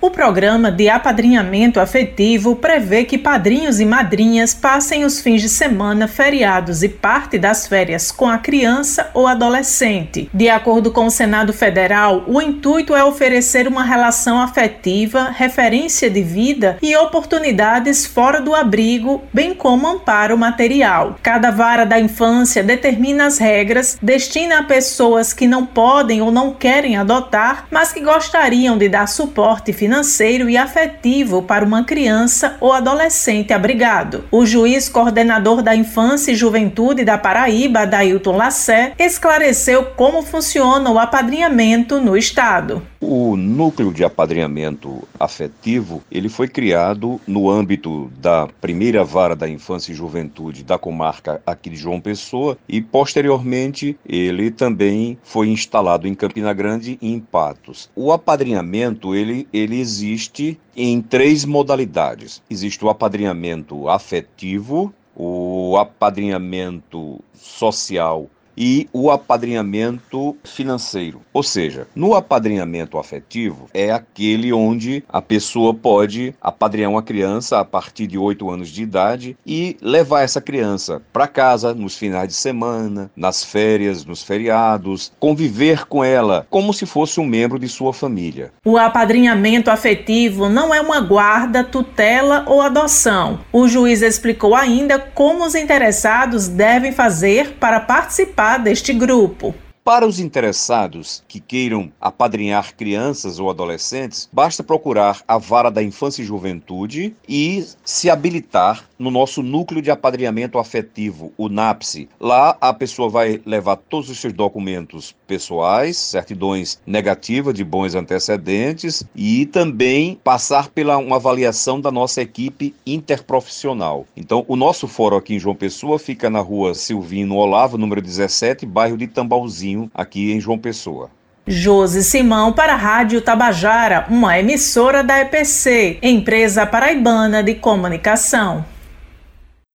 O programa de apadrinhamento afetivo prevê que padrinhos e madrinhas passem os fins de semana, feriados e parte das férias com a criança ou adolescente. De acordo com o Senado Federal, o intuito é oferecer uma relação afetiva, referência de vida e oportunidades fora do abrigo, bem como amparo material. Cada vara da infância determina as regras, destina a pessoas que não podem ou não querem adotar, mas que gostariam de dar suporte financeiro financeiro e afetivo para uma criança ou adolescente abrigado. O juiz coordenador da Infância e Juventude da Paraíba, Dailton Lassé, esclareceu como funciona o apadrinhamento no estado. O núcleo de apadrinhamento afetivo, ele foi criado no âmbito da primeira vara da infância e juventude da comarca aqui de João Pessoa e posteriormente ele também foi instalado em Campina Grande e em Patos. O apadrinhamento, ele, ele existe em três modalidades. Existe o apadrinhamento afetivo, o apadrinhamento social e o apadrinhamento financeiro. Ou seja, no apadrinhamento afetivo é aquele onde a pessoa pode apadrinhar uma criança a partir de 8 anos de idade e levar essa criança para casa nos finais de semana, nas férias, nos feriados, conviver com ela como se fosse um membro de sua família. O apadrinhamento afetivo não é uma guarda, tutela ou adoção. O juiz explicou ainda como os interessados devem fazer para participar deste grupo. Para os interessados que queiram apadrinhar crianças ou adolescentes, basta procurar a Vara da Infância e Juventude e se habilitar no nosso núcleo de apadrinhamento afetivo, o NAPSE. Lá a pessoa vai levar todos os seus documentos pessoais, certidões negativas de bons antecedentes e também passar pela uma avaliação da nossa equipe interprofissional. Então, o nosso fórum aqui em João Pessoa fica na rua Silvino Olavo, número 17, bairro de Tambalzinho aqui em João Pessoa. Josi Simão para a Rádio Tabajara, uma emissora da EPC, empresa paraibana de comunicação.